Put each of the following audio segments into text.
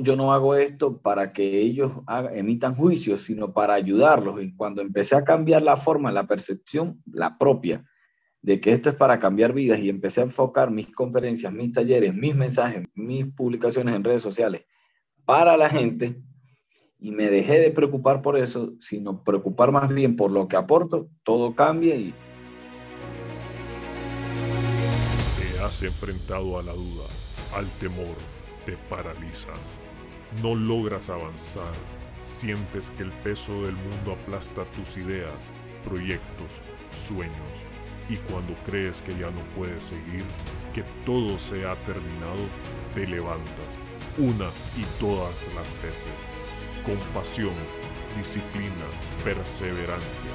yo no hago esto para que ellos emitan juicios, sino para ayudarlos. Y cuando empecé a cambiar la forma, la percepción, la propia, de que esto es para cambiar vidas y empecé a enfocar mis conferencias, mis talleres, mis mensajes, mis publicaciones en redes sociales para la gente y me dejé de preocupar por eso, sino preocupar más bien por lo que aporto, todo cambia y... Te has enfrentado a la duda, al temor, te paralizas, no logras avanzar, sientes que el peso del mundo aplasta tus ideas, proyectos, sueños y cuando crees que ya no puedes seguir, que todo se ha terminado, te levantas una y todas las veces. Con pasión, disciplina, perseverancia.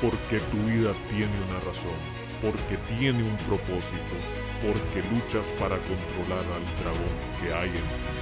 Porque tu vida tiene una razón, porque tiene un propósito, porque luchas para controlar al dragón que hay en ti.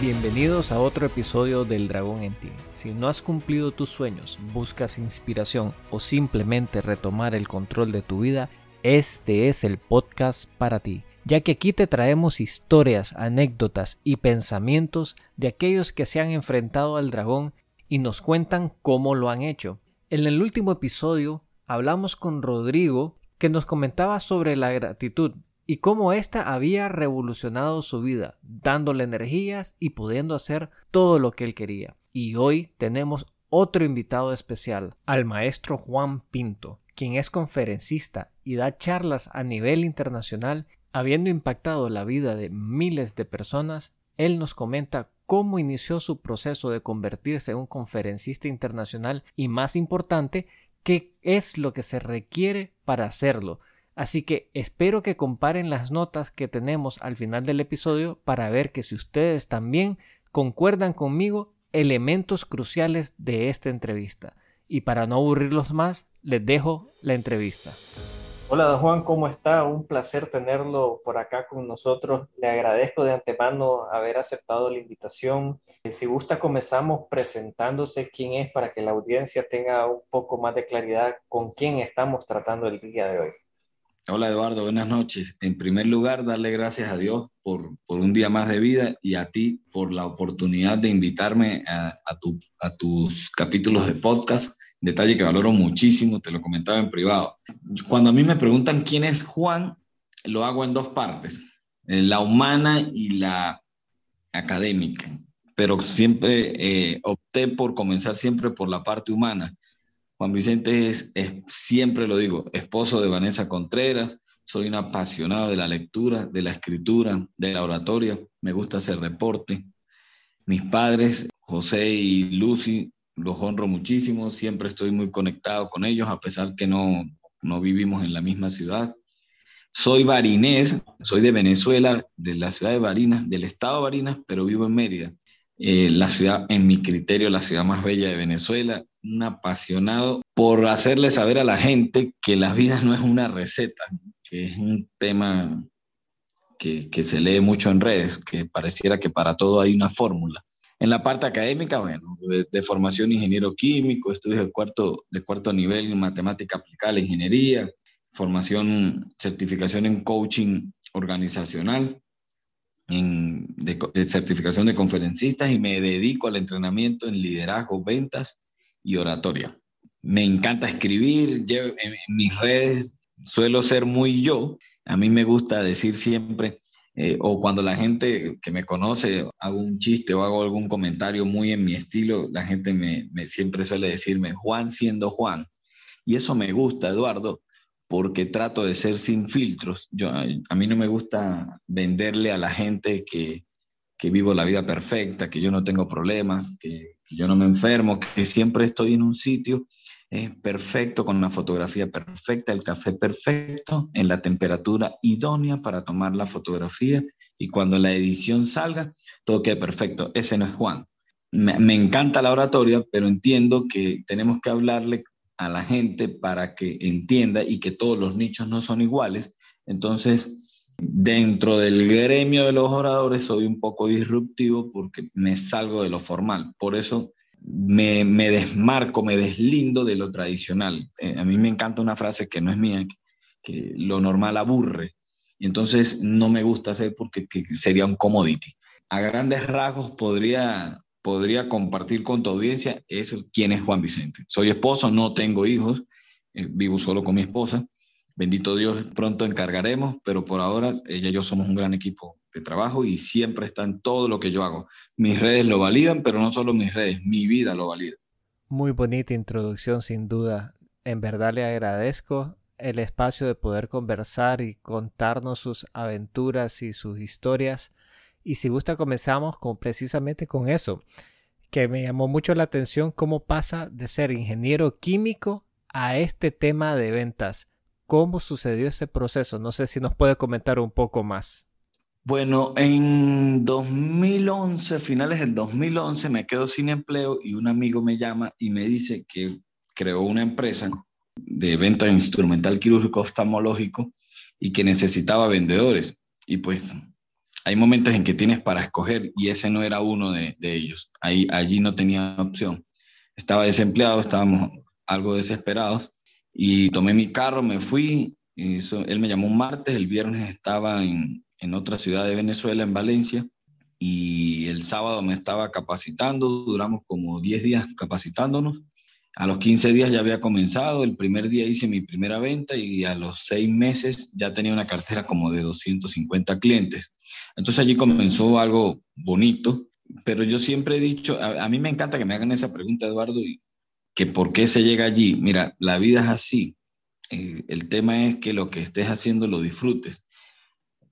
Bienvenidos a otro episodio del Dragón en ti. Si no has cumplido tus sueños, buscas inspiración o simplemente retomar el control de tu vida, este es el podcast para ti, ya que aquí te traemos historias, anécdotas y pensamientos de aquellos que se han enfrentado al dragón y nos cuentan cómo lo han hecho. En el último episodio hablamos con Rodrigo que nos comentaba sobre la gratitud y cómo ésta había revolucionado su vida, dándole energías y pudiendo hacer todo lo que él quería. Y hoy tenemos otro invitado especial, al maestro Juan Pinto, quien es conferencista y da charlas a nivel internacional, habiendo impactado la vida de miles de personas. Él nos comenta cómo inició su proceso de convertirse en un conferencista internacional y más importante, qué es lo que se requiere para hacerlo, Así que espero que comparen las notas que tenemos al final del episodio para ver que si ustedes también concuerdan conmigo elementos cruciales de esta entrevista. Y para no aburrirlos más, les dejo la entrevista. Hola, don Juan, ¿cómo está? Un placer tenerlo por acá con nosotros. Le agradezco de antemano haber aceptado la invitación. Si gusta, comenzamos presentándose quién es para que la audiencia tenga un poco más de claridad con quién estamos tratando el día de hoy. Hola Eduardo, buenas noches. En primer lugar, darle gracias a Dios por, por un día más de vida y a ti por la oportunidad de invitarme a, a, tu, a tus capítulos de podcast. Detalle que valoro muchísimo, te lo comentaba en privado. Cuando a mí me preguntan quién es Juan, lo hago en dos partes, la humana y la académica, pero siempre eh, opté por comenzar siempre por la parte humana Juan Vicente es, siempre lo digo, esposo de Vanessa Contreras, soy un apasionado de la lectura, de la escritura, de la oratoria, me gusta hacer deporte. Mis padres, José y Lucy, los honro muchísimo, siempre estoy muy conectado con ellos, a pesar que no, no vivimos en la misma ciudad. Soy barinés, soy de Venezuela, de la ciudad de Barinas, del estado de Barinas, pero vivo en Mérida. Eh, la ciudad, en mi criterio, la ciudad más bella de Venezuela un apasionado por hacerle saber a la gente que la vida no es una receta, que es un tema que, que, se lee mucho en redes, que pareciera que para todo hay una fórmula. En la parte académica, bueno, de, formación ingeniero químico, estudios de cuarto, de cuarto nivel en matemática aplicada ingeniería, formación, certificación en coaching organizacional, en, de, de certificación de conferencistas y me dedico al entrenamiento en liderazgo, ventas y oratoria. Me encanta escribir, en, mis redes suelo ser muy yo. A mí me gusta decir siempre, eh, o cuando la gente que me conoce hago un chiste o hago algún comentario muy en mi estilo, la gente me, me, siempre suele decirme Juan siendo Juan. Y eso me gusta, Eduardo, porque trato de ser sin filtros. Yo, a mí no me gusta venderle a la gente que, que vivo la vida perfecta, que yo no tengo problemas, que, yo no me enfermo, que siempre estoy en un sitio es perfecto, con una fotografía perfecta, el café perfecto, en la temperatura idónea para tomar la fotografía y cuando la edición salga, todo quede perfecto. Ese no es Juan. Me encanta la oratoria, pero entiendo que tenemos que hablarle a la gente para que entienda y que todos los nichos no son iguales. Entonces, Dentro del gremio de los oradores soy un poco disruptivo porque me salgo de lo formal. Por eso me, desmarco, me deslindo de lo tradicional. Eh, a mí me encanta una frase que no es mía, que, lo normal aburre. y entonces no me gusta hacer porque sería un commodity. A grandes rasgos podría, podría compartir con tu audiencia eso, quién es Juan Vicente. Soy esposo, no tengo hijos, eh, vivo solo con mi esposa. Bendito Dios, pronto encargaremos, pero por ahora ella y yo somos un gran equipo de trabajo y siempre está en todo lo que yo hago. Mis redes lo validan, pero no solo mis redes, mi vida lo valida. Muy bonita introducción, sin duda. En verdad le agradezco el espacio de poder conversar y contarnos sus aventuras y sus historias. Y si gusta, comenzamos con precisamente con eso, que me llamó mucho la atención cómo pasa de ser ingeniero químico a este tema de ventas. ¿Cómo sucedió ese proceso? No sé si nos puede comentar un poco más. Bueno, en 2011, finales del 2011, me quedo sin empleo y un amigo me llama y me dice que creó una empresa de venta instrumental quirúrgico oftalmológico y que necesitaba vendedores. Y pues hay momentos en que tienes para escoger y ese no era uno de, ellos. Allí no tenía opción. Estaba desempleado, estábamos algo desesperados y tomé mi carro, me fui. él me llamó un martes, el viernes estaba en, en otra ciudad de Venezuela, en Valencia, y el sábado me estaba capacitando, duramos como 10 días capacitándonos a los 15 días ya había comenzado, el primer día hice mi primera venta y a los seis meses ya tenía una cartera como de 250 clientes. Entonces allí comenzó algo bonito, pero yo siempre he dicho, a, mí me encanta que me hagan esa pregunta, Eduardo, y que por qué se llega allí. Mira, la vida es así. Eh, el tema es que lo que estés haciendo lo disfrutes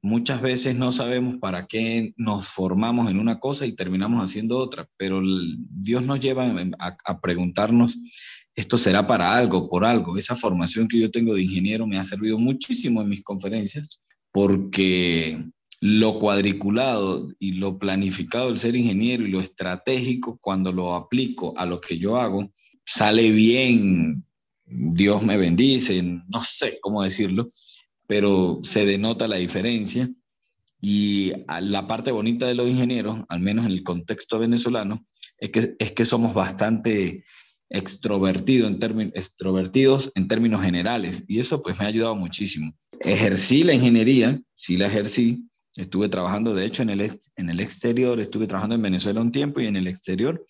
muchas veces no sabemos para qué nos formamos en una cosa y terminamos haciendo otra, pero Dios nos lleva a, preguntarnos, esto será para algo, por algo. Esa formación que yo tengo de ingeniero me ha servido muchísimo en mis conferencias porque lo cuadriculado y lo planificado del ser ingeniero y lo estratégico, cuando lo aplico a lo que yo hago, sale bien, Dios me bendice, no sé cómo decirlo, pero se denota la diferencia. Y la parte bonita de los ingenieros, al menos en el contexto venezolano, es que, es que somos bastante extrovertidos en, extrovertidos en términos generales. Y eso pues me ha ayudado muchísimo. Ejercí la ingeniería, sí la ejercí. Estuve trabajando, de hecho, en el, en el exterior, estuve trabajando en Venezuela un tiempo y en el exterior,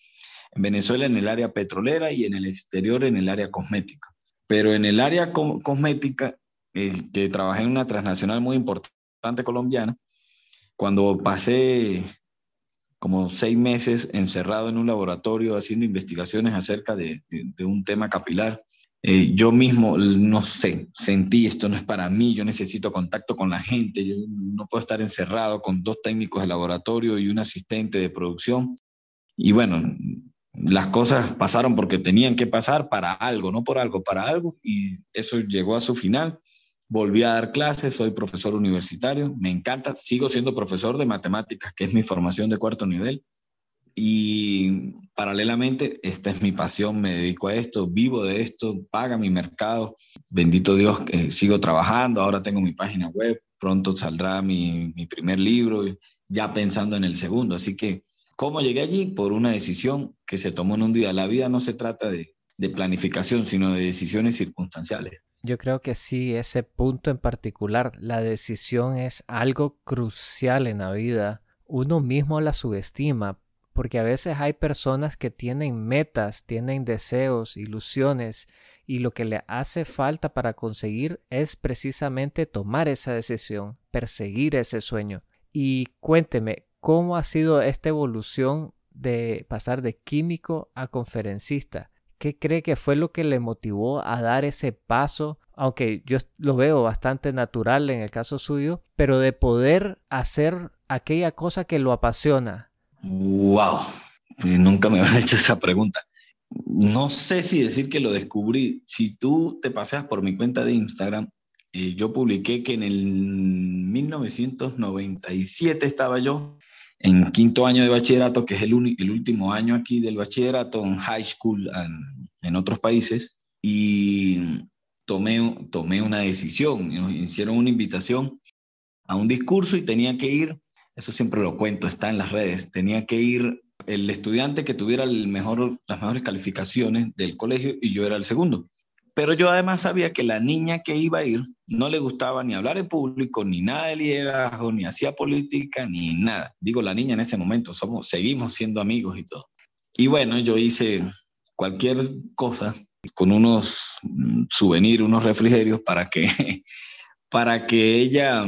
en Venezuela en el área petrolera y en el exterior en el área cosmética. Pero en el área cosmética eh, que trabajé en una transnacional muy importante colombiana, cuando pasé como seis meses encerrado en un laboratorio haciendo investigaciones acerca de, un tema capilar, eh, yo mismo, no sé, sentí esto no es para mí, yo necesito contacto con la gente, yo no puedo estar encerrado con dos técnicos de laboratorio y un asistente de producción. Y bueno, las cosas pasaron porque tenían que pasar para algo, no por algo, para algo, y eso llegó a su final volví a dar clases, soy profesor universitario, me encanta, sigo siendo profesor de matemáticas, que es mi formación de cuarto nivel. Y paralelamente, esta es mi pasión, me dedico a esto, vivo de esto, paga mi mercado. Bendito Dios, que sigo trabajando, ahora tengo mi página web, pronto saldrá mi primer libro, ya pensando en el segundo. Así que, ¿cómo llegué allí? Por una decisión que se tomó en un día. La vida no se trata de, de planificación, sino de decisiones circunstanciales. Yo creo que sí, ese punto en particular, la decisión es algo crucial en la vida. Uno mismo la subestima, porque a veces hay personas que tienen metas, tienen deseos, ilusiones, y lo que le hace falta para conseguir es precisamente tomar esa decisión, perseguir ese sueño. Y cuénteme, ¿cómo ha sido esta evolución de pasar de químico a conferencista? ¿Qué cree que fue lo que le motivó a dar ese paso? Aunque yo lo veo bastante natural en el caso suyo, pero de poder hacer aquella cosa que lo apasiona. ¡Wow! Nunca me habían hecho esa pregunta. No sé si decir que lo descubrí. Si tú te paseas por mi cuenta de Instagram, eh, yo publiqué que en el 1997 estaba yo en quinto año de bachillerato, que es el, último año aquí del bachillerato en high school en, otros países, y tomé, una decisión. Nos hicieron una invitación a un discurso y tenía que ir, eso siempre lo cuento, está en las redes, tenía que ir el estudiante que tuviera las mejores calificaciones del colegio y yo era el segundo Pero yo además sabía que la niña que iba a ir no le gustaba ni hablar en público, ni nada de liderazgo, ni hacía política, ni nada. Digo, la niña en ese momento, somos, seguimos siendo amigos y todo. Y bueno, yo hice cualquier cosa con unos souvenirs, unos refrigerios para que, para que ella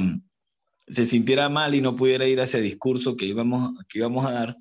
se sintiera mal y no pudiera ir a ese discurso que íbamos, que íbamos a dar.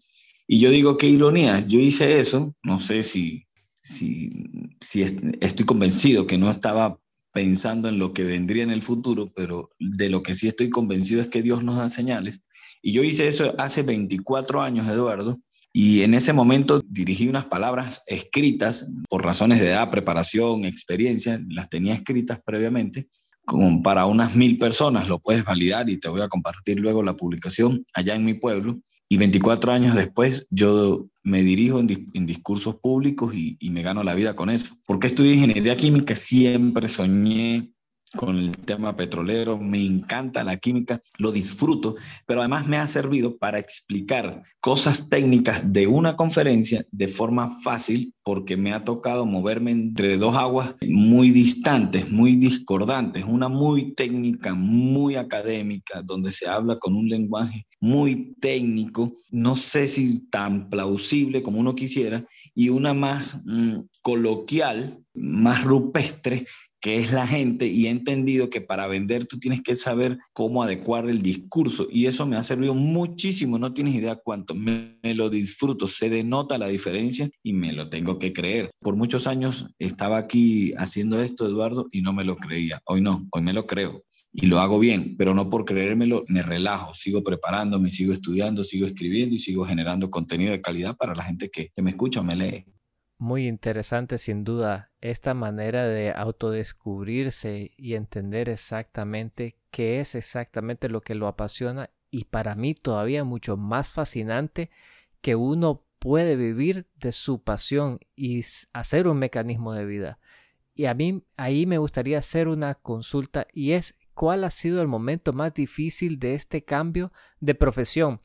Y yo digo, qué ironía, yo hice eso, no sé si, si, si estoy convencido que no estaba pensando en lo que vendría en el futuro, pero de lo que sí estoy convencido es que Dios nos da señales. Y yo hice eso hace 24 años, Eduardo, y en ese momento dirigí unas palabras escritas por razones de edad, preparación, experiencia, las tenía escritas previamente, como para unas mil personas, lo puedes validar y te voy a compartir luego la publicación allá en mi pueblo. Y 24 años después yo me dirijo en, discursos públicos y, me gano la vida con eso. ¿Por qué estudié ingeniería química? Siempre soñé con el tema petrolero, me encanta la química, lo disfruto, pero además me ha servido para explicar cosas técnicas de una conferencia de forma fácil porque me ha tocado moverme entre dos aguas muy distantes, muy discordantes, una muy técnica, muy académica, donde se habla con un lenguaje muy técnico, no sé si tan plausible como uno quisiera, y una más mm, coloquial, más rupestre, que es la gente y he entendido que para vender tú tienes que saber cómo adecuar el discurso y eso me ha servido muchísimo, no tienes idea cuánto, me, lo disfruto, se denota la diferencia y me lo tengo que creer. Por muchos años estaba aquí haciendo esto, Eduardo, y no me lo creía, hoy no, hoy me lo creo. Y lo hago bien, pero no por creérmelo, me relajo, sigo preparándome, sigo estudiando, sigo escribiendo y sigo generando contenido de calidad para la gente que, que me escucha o me lee muy interesante sin duda esta manera de autodescubrirse y entender exactamente qué es exactamente lo que lo apasiona y para mí todavía mucho más fascinante que uno puede vivir de su pasión y hacer un mecanismo de vida. Y a mí ahí me gustaría hacer una consulta y es cuál ha sido el momento más difícil de este cambio de profesión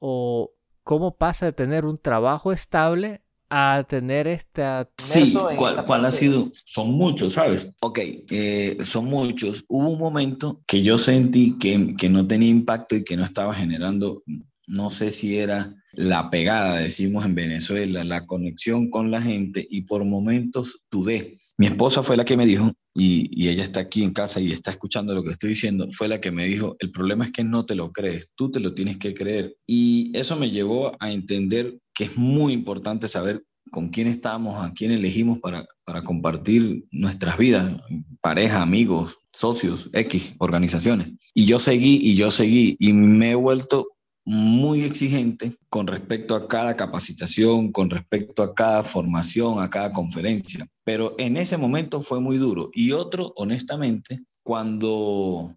o cómo pasa de tener un trabajo estable a tener este Sí, ¿cuál, ha sido? Son muchos, ¿sabes? Ok, eh, son muchos. Hubo un momento que yo sentí que, que no tenía impacto y que no estaba generando, no sé si era la pegada, decimos en Venezuela, la conexión con la gente y por momentos dudé. Mi esposa fue la que me dijo, y, ella está aquí en casa y está escuchando lo que estoy diciendo, fue la que me dijo, el problema es que no te lo crees, tú te lo tienes que creer. Y eso me llevó a entender que es muy importante saber con quién estamos, a quién elegimos para, para compartir nuestras vidas, pareja, amigos, socios, X, organizaciones. Y yo seguí y yo seguí y me he vuelto muy exigente con respecto a cada capacitación, con respecto a cada formación, a cada conferencia. Pero en ese momento fue muy duro. Y otro, honestamente, cuando,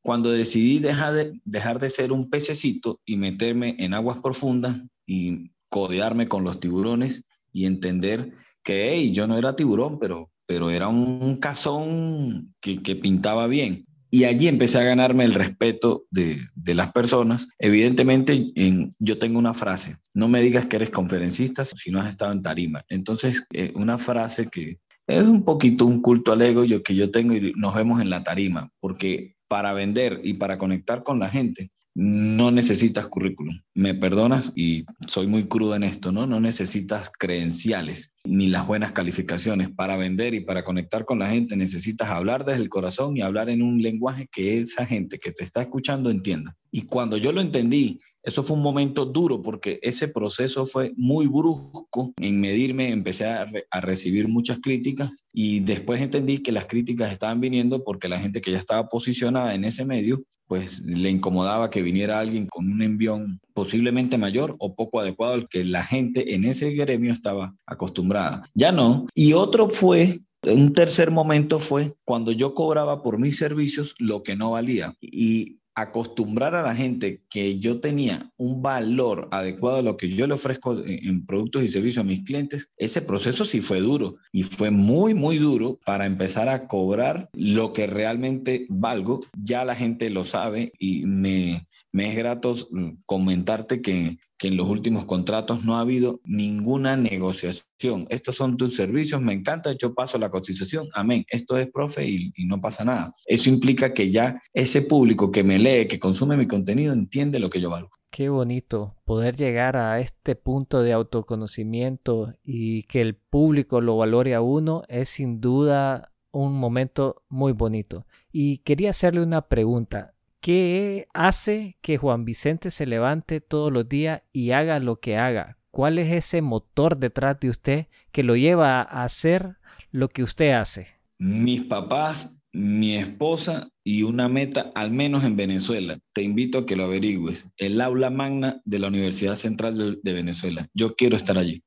cuando decidí dejar de, dejar de ser un pececito y meterme en aguas profundas y codearme con los tiburones y entender que hey, yo no era tiburón, pero, pero era un cazón que, que pintaba bien. Y allí empecé a ganarme el respeto de, de las personas. Evidentemente, en, yo tengo una frase, no me digas que eres conferencista si no has estado en tarima. Entonces, eh, una frase que es un poquito un culto al ego yo, que yo tengo y nos vemos en la tarima, porque para vender y para conectar con la gente, no necesitas currículum. Me perdonas y soy muy crudo en esto, ¿no? No necesitas credenciales ni las buenas calificaciones para vender y para conectar con la gente. Necesitas hablar desde el corazón y hablar en un lenguaje que esa gente que te está escuchando entienda. Y cuando yo lo entendí, eso fue un momento duro porque ese proceso fue muy brusco en medirme, empecé a, recibir muchas críticas y después entendí que las críticas estaban viniendo porque la gente que ya estaba posicionada en ese medio pues le incomodaba que viniera alguien con un envión posiblemente mayor o poco adecuado al que la gente en ese gremio estaba acostumbrada. Ya no. Y otro fue un tercer momento fue cuando yo cobraba por mis servicios lo que no valía. Y acostumbrar a la gente que yo tenía un valor adecuado a lo que yo le ofrezco en productos y servicios a mis clientes, ese proceso sí fue duro y fue muy, muy duro para empezar a cobrar lo que realmente valgo. Ya la gente lo sabe y me, me es grato mm, comentarte que, que, en los últimos contratos no ha habido ninguna negociación. Estos son tus servicios, me encanta, yo paso la cotización, amén. Esto es, profe, y, y no pasa nada. Eso implica que ya ese público que me lee, que consume mi contenido, entiende lo que yo valgo. Qué bonito poder llegar a este punto de autoconocimiento y que el público lo valore a uno es sin duda un momento muy bonito. Y quería hacerle una pregunta. ¿Qué hace que Juan Vicente se levante todos los días y haga lo que haga? ¿Cuál es ese motor detrás de usted que lo lleva a hacer lo que usted hace? Mis papás mi esposa y una meta, al menos en Venezuela. Te invito a que lo averigües. El aula magna de la Universidad Central de, Venezuela. Yo quiero estar allí.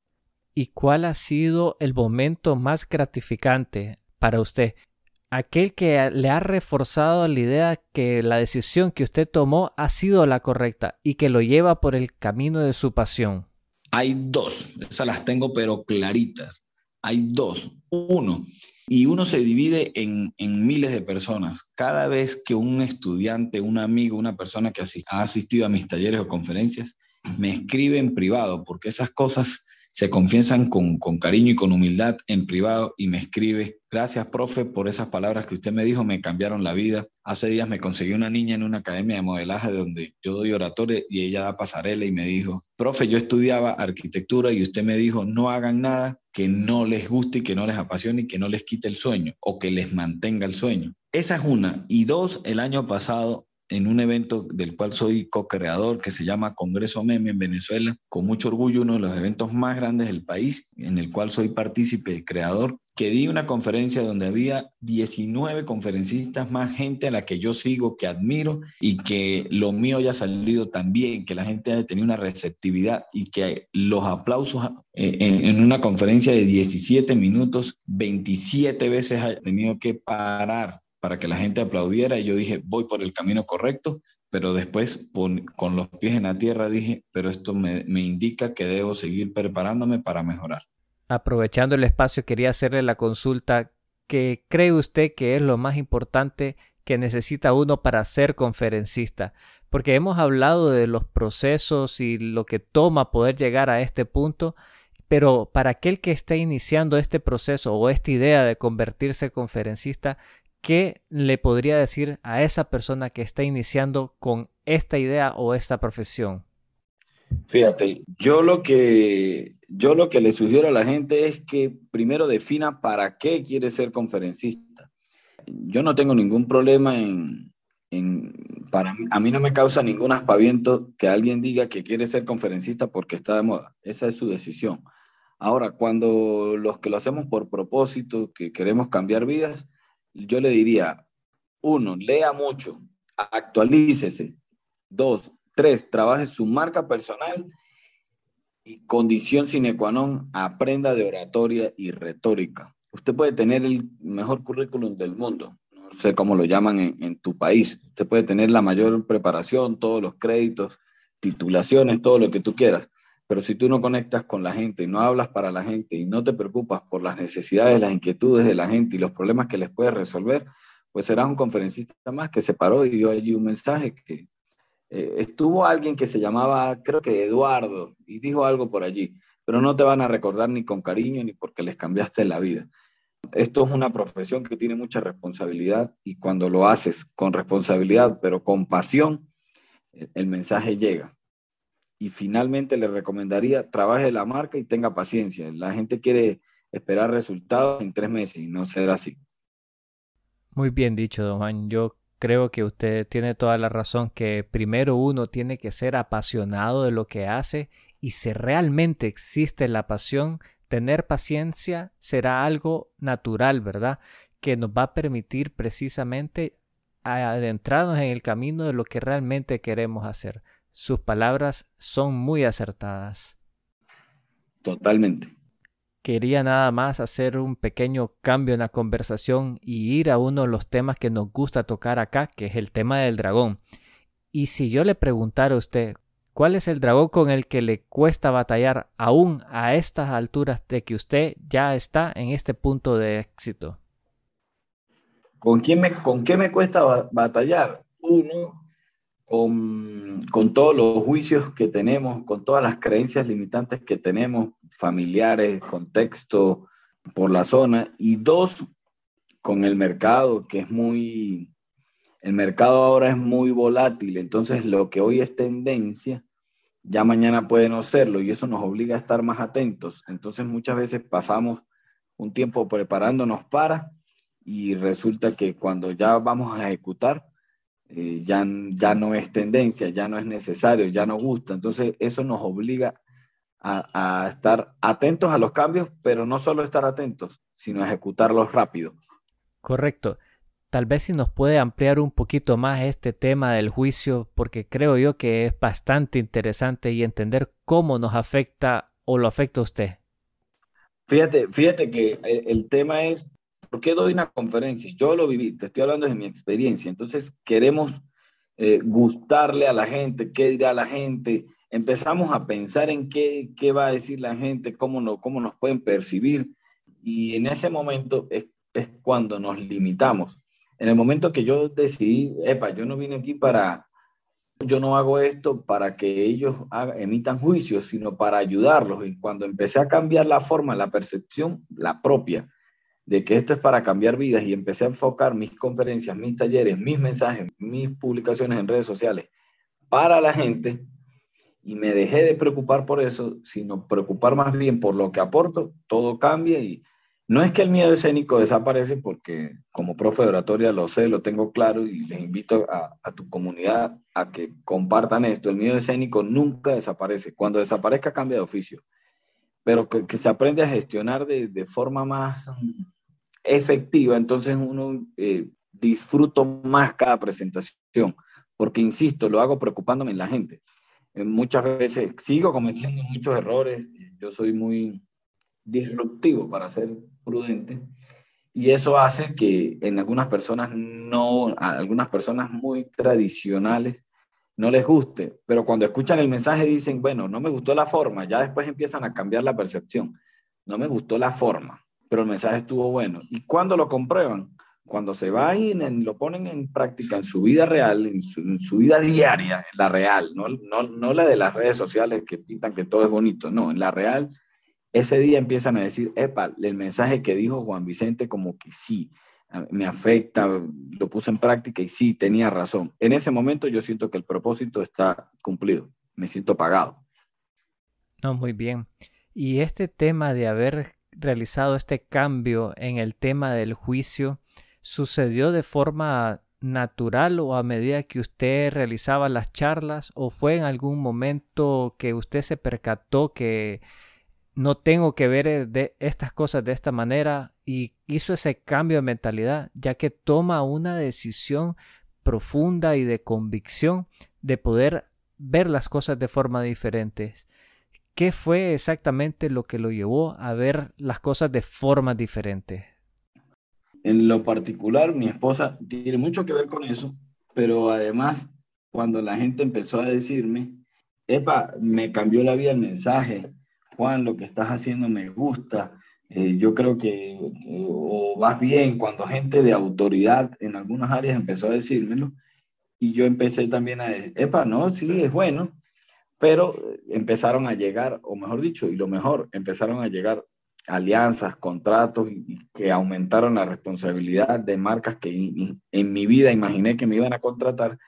¿Y cuál ha sido el momento más gratificante para usted? Aquel que le ha reforzado la idea que la decisión que usted tomó ha sido la correcta y que lo lleva por el camino de su pasión. Hay dos, esas las tengo pero claritas. Hay dos. Uno, y uno se divide en, miles de personas. Cada vez que un estudiante, un amigo, una persona que ha asistido a mis talleres o conferencias, me escribe en privado, porque esas cosas se confiesan con, con, cariño y con humildad en privado y me escribe, gracias profe por esas palabras que usted me dijo, me cambiaron la vida. Hace días me conseguí una niña en una academia de modelaje donde yo doy oratoria y ella da pasarela y me dijo, profe, yo estudiaba arquitectura y usted me dijo, no hagan nada que no les guste y que no les apasione y que no les quite el sueño o que les mantenga el sueño. Esa es una. Y dos, el año pasado en un evento del cual soy co-creador que se llama Congreso Meme en Venezuela, con mucho orgullo uno de los eventos más grandes del país, en el cual soy partícipe, creador, que di una conferencia donde había 19 conferencistas, más gente a la que yo sigo, que admiro y que lo mío haya salido también, que la gente haya tenido una receptividad y que los aplausos eh, en una conferencia de 17 minutos, 27 veces haya tenido que parar para que la gente aplaudiera y yo dije, voy por el camino correcto, pero después con los pies en la tierra dije, pero esto me, me indica que debo seguir preparándome para mejorar. Aprovechando el espacio, quería hacerle la consulta, ¿qué cree usted que es lo más importante que necesita uno para ser conferencista? Porque hemos hablado de los procesos y lo que toma poder llegar a este punto, pero para aquel que está iniciando este proceso o esta idea de convertirse conferencista, ¿qué le podría decir a esa persona que está iniciando con esta idea o esta profesión? Fíjate, yo lo que yo lo que le sugiero a la gente es que primero defina para qué quiere ser conferencista. Yo no tengo ningún problema en, en para a mí no me causa ningún aspaviento que alguien diga que quiere ser conferencista porque está de moda. Esa es su decisión. Ahora, cuando los que lo hacemos por propósito, que queremos cambiar vidas, yo le diría, uno, lea mucho, actualícese. Dos, tres, trabaje su marca personal. Y condición sine qua non, aprenda de oratoria y retórica. Usted puede tener el mejor currículum del mundo, no sé cómo lo llaman en, en tu país. Usted puede tener la mayor preparación, todos los créditos, titulaciones, todo lo que tú quieras pero si tú no conectas con la gente, no hablas para la gente y no te preocupas por las necesidades, las inquietudes de la gente y los problemas que les puedes resolver, pues serás un conferencista más que se paró y dio allí un mensaje que eh, estuvo alguien que se llamaba, creo que Eduardo, y dijo algo por allí, pero no te van a recordar ni con cariño ni porque les cambiaste la vida. Esto es una profesión que tiene mucha responsabilidad y cuando lo haces con responsabilidad, pero con pasión, el mensaje llega y finalmente le recomendaría trabaje la marca y tenga paciencia. La gente quiere esperar resultados en tres meses y no será así. Muy bien dicho, don Juan. Yo creo que usted tiene toda la razón que primero uno tiene que ser apasionado de lo que hace y si realmente existe la pasión, tener paciencia será algo natural, ¿verdad? Que nos va a permitir precisamente adentrarnos en el camino de lo que realmente queremos hacer. Sus palabras son muy acertadas. Totalmente. Quería nada más hacer un pequeño cambio en la conversación y ir a uno de los temas que nos gusta tocar acá, que es el tema del dragón. Y si yo le preguntara a usted, ¿cuál es el dragón con el que le cuesta batallar aún a estas alturas de que usted ya está en este punto de éxito? ¿Con, quién me, con qué me cuesta batallar? Uno, con, todos los juicios que tenemos, con todas las creencias limitantes que tenemos, familiares, contexto, por la zona, y dos, con el mercado, que es muy, el mercado ahora es muy volátil, entonces lo que hoy es tendencia, ya mañana puede no serlo, y eso nos obliga a estar más atentos. Entonces muchas veces pasamos un tiempo preparándonos para, y resulta que cuando ya vamos a ejecutar, eh, ya, ya no es tendencia, ya no es necesario, ya no gusta. Entonces eso nos obliga a, estar atentos a los cambios, pero no solo estar atentos, sino ejecutarlos rápido. Correcto. Tal vez si nos puede ampliar un poquito más este tema del juicio, porque creo yo que es bastante interesante y entender cómo nos afecta o lo afecta a usted. Fíjate, fíjate que el, tema es, ¿por qué doy una conferencia? Yo lo viví, te estoy hablando de mi experiencia. Entonces queremos eh, gustarle a la gente, qué dirá la gente, empezamos a pensar en qué, qué va a decir la gente, cómo, no, cómo nos pueden percibir. Y en ese momento es, es cuando nos limitamos. En el momento que yo decidí, epa, yo no vine aquí para, yo no hago esto para que ellos emitan juicios, sino para ayudarlos. Y cuando empecé a cambiar la forma, la percepción, la propia, de que esto es para cambiar vidas y empecé a enfocar mis conferencias, mis talleres, mis mensajes, mis publicaciones en redes sociales para la gente, y me dejé de preocupar por eso, sino preocupar más bien por lo que aporto, todo cambia y no es que el miedo escénico desaparece porque como profe de oratoria lo sé, lo tengo claro y les invito a, tu comunidad a que compartan esto. El miedo escénico nunca desaparece. Cuando desaparezca cambia de oficio, pero que, se aprende a gestionar de, forma más efectiva, entonces uno eh, disfruto más cada presentación, porque insisto, lo hago preocupándome en la gente. Muchas veces sigo cometiendo muchos errores, yo soy muy disruptivo para ser prudente y eso hace que en algunas personas no, a algunas personas muy tradicionales no les guste, pero cuando escuchan el mensaje dicen, bueno, no me gustó la forma, ya después empiezan a cambiar la percepción, no me gustó la forma, pero el mensaje estuvo bueno. Y cuando lo comprueban, cuando se va y lo ponen en práctica en su vida real, en su, vida diaria, en la real, no, no, no, la de las redes sociales que pintan que todo es bonito, no, en la real, ese día empiezan a decir, epa, el mensaje que dijo Juan Vicente como que sí, me afecta, lo puse en práctica y sí, tenía razón. En ese momento yo siento que el propósito está cumplido, me siento pagado. No, muy bien. Y este tema de haber realizado este cambio en el tema del juicio, sucedió de forma natural o a medida que usted realizaba las charlas o fue en algún momento que usted se percató que no tengo que ver eh, de estas cosas de esta manera y hizo ese cambio de mentalidad ya que toma una decisión profunda y de convicción de poder ver las cosas de forma diferente. ¿Qué fue exactamente lo que lo llevó a ver las cosas de forma diferente? En lo particular, mi esposa tiene mucho que ver con eso, pero además, cuando la gente empezó a decirme, Epa, me cambió la vida el mensaje, Juan, lo que estás haciendo me gusta, eh, yo creo que o vas bien, cuando gente de autoridad en algunas áreas empezó a decírmelo, y yo empecé también a decir, Epa, no, sí, es bueno, pero empezaron a llegar, o mejor dicho, y lo mejor, empezaron a llegar alianzas, contratos que aumentaron la responsabilidad de marcas que en mi vida imaginé que me iban a contratar.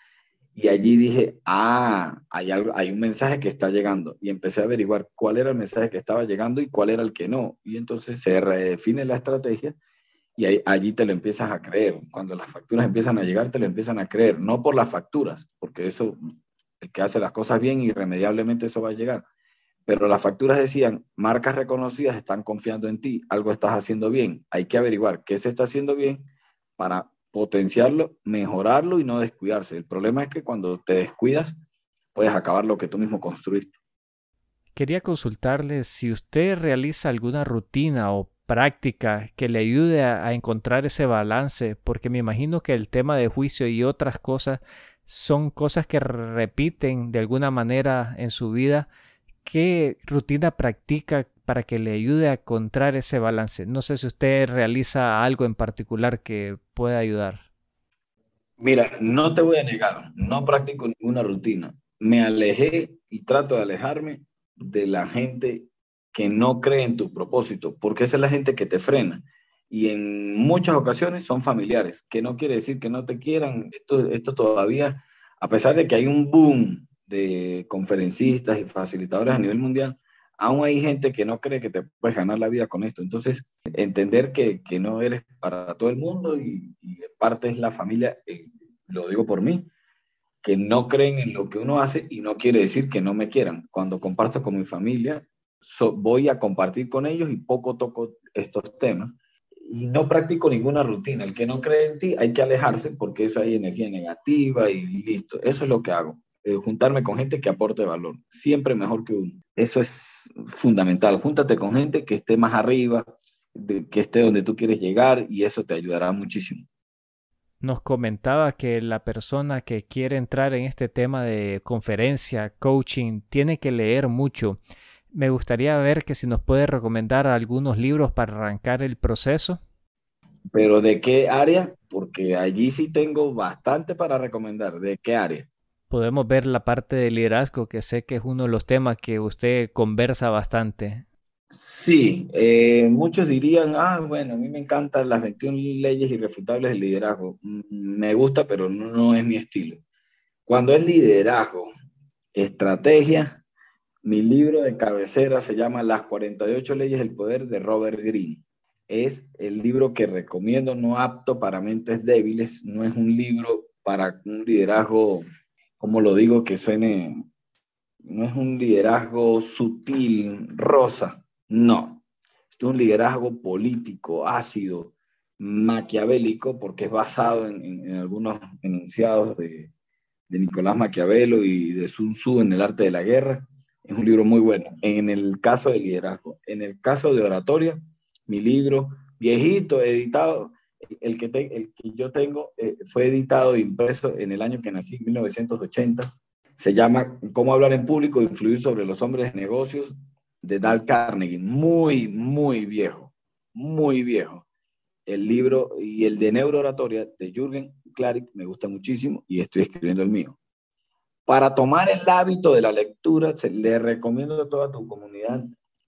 Y allí dije, ah, hay, algo, hay un mensaje que está llegando. Y empecé a averiguar cuál era el mensaje que estaba llegando y cuál era el que no. Y entonces se redefine la estrategia y allí te lo empiezas a creer. Cuando las facturas empiezan a llegar, te lo empiezan a creer. No por las facturas, porque eso, el que hace las cosas bien, irremediablemente eso va a llegar pero las facturas decían, marcas reconocidas están confiando en ti, algo estás haciendo bien, hay que averiguar qué se está haciendo bien para potenciarlo, mejorarlo y no descuidarse. El problema es que cuando te descuidas, puedes acabar lo que tú mismo construiste. Quería consultarle si usted realiza alguna rutina o práctica que le ayude a, encontrar ese balance, porque me imagino que el tema de juicio y otras cosas son cosas que repiten de alguna manera en su vida ¿Qué rutina practica para que le ayude a encontrar ese balance? No sé si usted realiza algo en particular que pueda ayudar. Mira, no te voy a negar, no practico ninguna rutina. Me alejé y trato de alejarme de la gente que no cree en tu propósito, porque esa es la gente que te frena. Y en muchas ocasiones son familiares, que no quiere decir que no te quieran. Esto, esto todavía, a pesar de que hay un boom de conferencistas y facilitadores a nivel mundial, aún hay gente que no cree que te puedes ganar la vida con esto. Entonces, entender que, que no eres para todo el mundo y, y parte es la familia, eh, lo digo por mí, que no creen en lo que uno hace y no quiere decir que no me quieran. Cuando comparto con mi familia, voy a compartir con ellos y poco toco estos temas. Y no practico ninguna rutina. El que no cree en ti hay que alejarse porque eso hay energía negativa y listo. Eso es lo que hago. Eh, juntarme con gente que aporte valor. Siempre mejor que uno. Eso es fundamental. Júntate con gente que esté más arriba, que esté donde tú quieres llegar y eso te ayudará muchísimo nos comentaba que la persona que quiere entrar en este tema de conferencia, coaching, tiene que leer mucho. Me gustaría ver que si nos puede recomendar algunos libros para arrancar el proceso. ¿Pero de qué área? Porque allí sí tengo bastante para recomendar. ¿De qué área? Podemos ver la parte de liderazgo, que sé que es uno de los temas que usted conversa bastante. Sí, eh, muchos dirían, ah, bueno, a mí me encantan las 21 leyes irrefutables del liderazgo. Mm, me gusta, pero no, es mi estilo. Cuando es liderazgo, estrategia, mi libro de cabecera se llama Las 48 leyes del poder de Robert Greene. Es el libro que recomiendo, no apto para mentes débiles, no es un libro para un liderazgo, como lo digo, que suene, no es un liderazgo sutil, rosa no, es un liderazgo político, ácido, maquiavélico, porque es basado en, algunos enunciados de, Nicolás Maquiavelo y de Sun Tzu en el arte de la guerra. Es un libro muy bueno. En el caso de liderazgo, en el caso de oratoria, mi libro viejito, editado, el que, el que yo tengo eh, fue editado e impreso en el año que nací, 1980. Se llama Cómo hablar en público e influir sobre los hombres de negocios de Dal Carnegie, muy, muy viejo, muy viejo. El libro y el de Neurooratoria de Jürgen Klarik me gusta muchísimo y estoy escribiendo el mío. Para tomar el hábito de la lectura, le recomiendo a toda tu comunidad.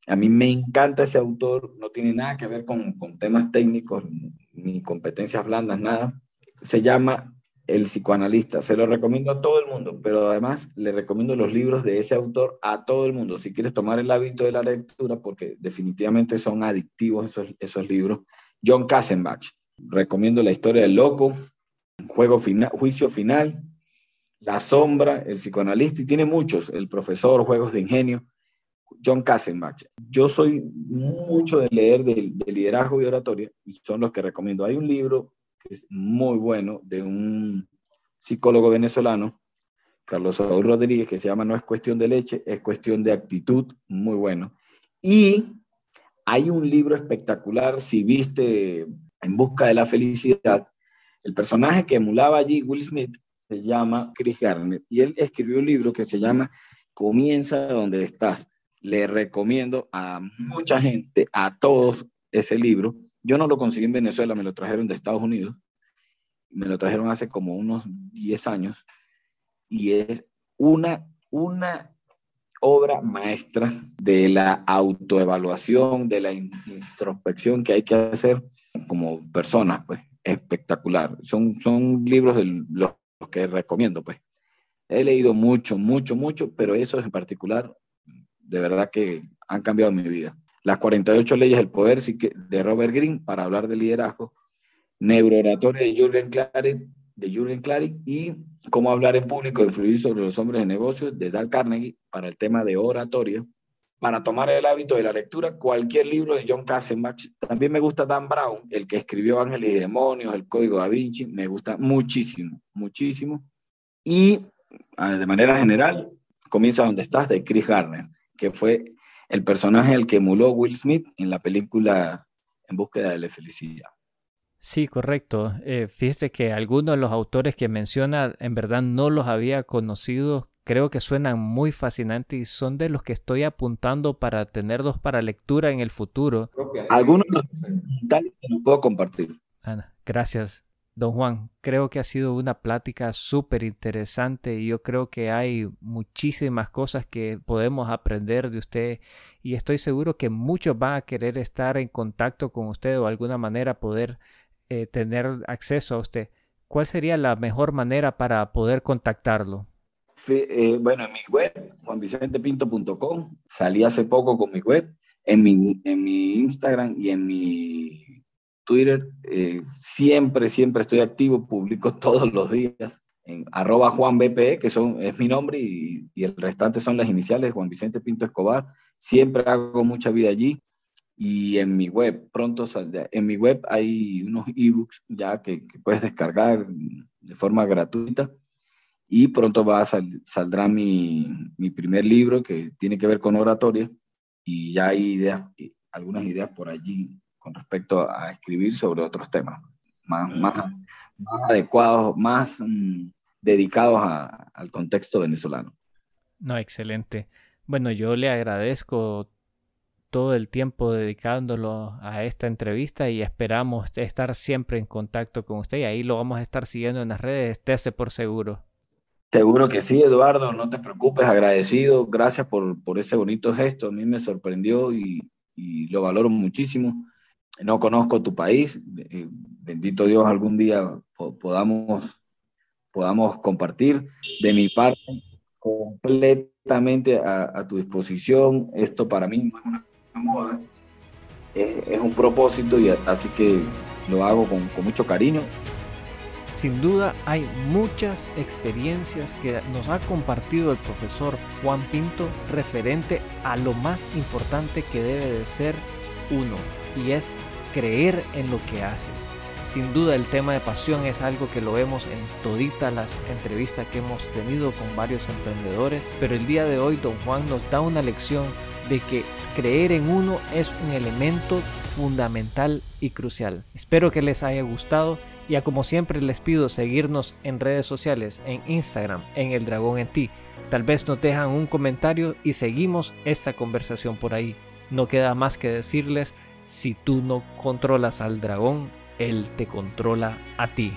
A mí me encanta ese autor, no tiene nada que ver con, con temas técnicos ni competencias blandas, nada. Se llama el psicoanalista. Se lo recomiendo a todo el mundo, pero además le recomiendo los libros de ese autor a todo el mundo. Si quieres tomar el hábito de la lectura, porque definitivamente son adictivos esos, esos libros. John Kassenbach. Recomiendo La historia del loco, Juego final, Juicio final, La sombra, El psicoanalista, y tiene muchos, El profesor, Juegos de ingenio. John Kassenbach. Yo soy mucho de leer de, de liderazgo y oratoria, y son los que recomiendo. Hay un libro que es muy bueno, de un psicólogo venezolano, Carlos Saúl Rodríguez, que se llama No es cuestión de leche, es cuestión de actitud, muy bueno. Y hay un libro espectacular, si viste En Busca de la Felicidad, el personaje que emulaba allí Will Smith se llama Chris Garner y él escribió un libro que se llama Comienza donde estás. Le recomiendo a mucha gente, a todos, ese libro yo no lo conseguí en Venezuela, me lo trajeron de Estados Unidos. Me lo trajeron hace como unos 10 años. Y es una, una obra maestra de la autoevaluación, de la introspección que hay que hacer como personas, pues, espectacular. Son, son libros de los que recomiendo, pues. He leído mucho, mucho, mucho, pero esos en particular, de verdad que han cambiado mi vida. Las 48 leyes del poder de Robert Greene para hablar de liderazgo, Neurooratoria de Jürgen Klarik, de Klarik y Cómo hablar en público e influir sobre los hombres de negocios de Dal Carnegie para el tema de oratoria. Para tomar el hábito de la lectura, cualquier libro de John Kassenbach. También me gusta Dan Brown, el que escribió Ángeles y Demonios, El Código da Vinci. Me gusta muchísimo, muchísimo. Y ah, de manera general, comienza donde estás de Chris Garner, que fue el personaje al que emuló Will Smith en la película En búsqueda de la felicidad. Sí, correcto. Eh, fíjese que algunos de los autores que menciona en verdad no los había conocido. Creo que suenan muy fascinantes y son de los que estoy apuntando para tenerlos para lectura en el futuro. Algunos de los que no puedo compartir. Ana, gracias. Don Juan, creo que ha sido una plática súper interesante y yo creo que hay muchísimas cosas que podemos aprender de usted y estoy seguro que muchos van a querer estar en contacto con usted o de alguna manera poder eh, tener acceso a usted. ¿Cuál sería la mejor manera para poder contactarlo? Eh, bueno, en mi web, juanvicentepinto.com, salí hace poco con mi web, en mi, en mi Instagram y en mi Twitter, eh, siempre, siempre estoy activo, publico todos los días en arroba juanbpe, que son, es mi nombre, y, el restante son las iniciales, Juan Vicente Pinto Escobar. Siempre hago mucha vida allí. Y en mi web, pronto saldrá, en mi web hay unos ebooks ya que, puedes descargar de forma gratuita. Y pronto va a saldrá mi, mi primer libro que tiene que ver con oratoria. Y ya hay ideas, algunas ideas por allí con respecto a escribir sobre otros temas más, más, más adecuados, más mm, dedicados a, al contexto venezolano. No, excelente. Bueno, yo le agradezco todo el tiempo dedicándolo a esta entrevista y esperamos estar siempre en contacto con usted y ahí lo vamos a estar siguiendo en las redes, estése por seguro. Seguro que sí, Eduardo, no te preocupes, agradecido, gracias por, por ese bonito gesto, a mí me sorprendió y, lo valoro muchísimo no conozco tu país, eh, bendito Dios, algún día podamos, podamos compartir. De mi parte, completamente a, tu disposición. Esto para mí no es una es, un propósito y así que lo hago con, con mucho cariño. Sin duda hay muchas experiencias que nos ha compartido el profesor Juan Pinto referente a lo más importante que debe de ser uno y es creer en lo que haces. Sin duda el tema de pasión es algo que lo vemos en toditas las entrevistas que hemos tenido con varios emprendedores, pero el día de hoy don Juan nos da una lección de que creer en uno es un elemento fundamental y crucial. Espero que les haya gustado y como siempre les pido seguirnos en redes sociales, en Instagram, en El Dragón en Ti. Tal vez nos dejan un comentario y seguimos esta conversación por ahí. No queda más que decirles si tú no controlas al dragón, él te controla a ti.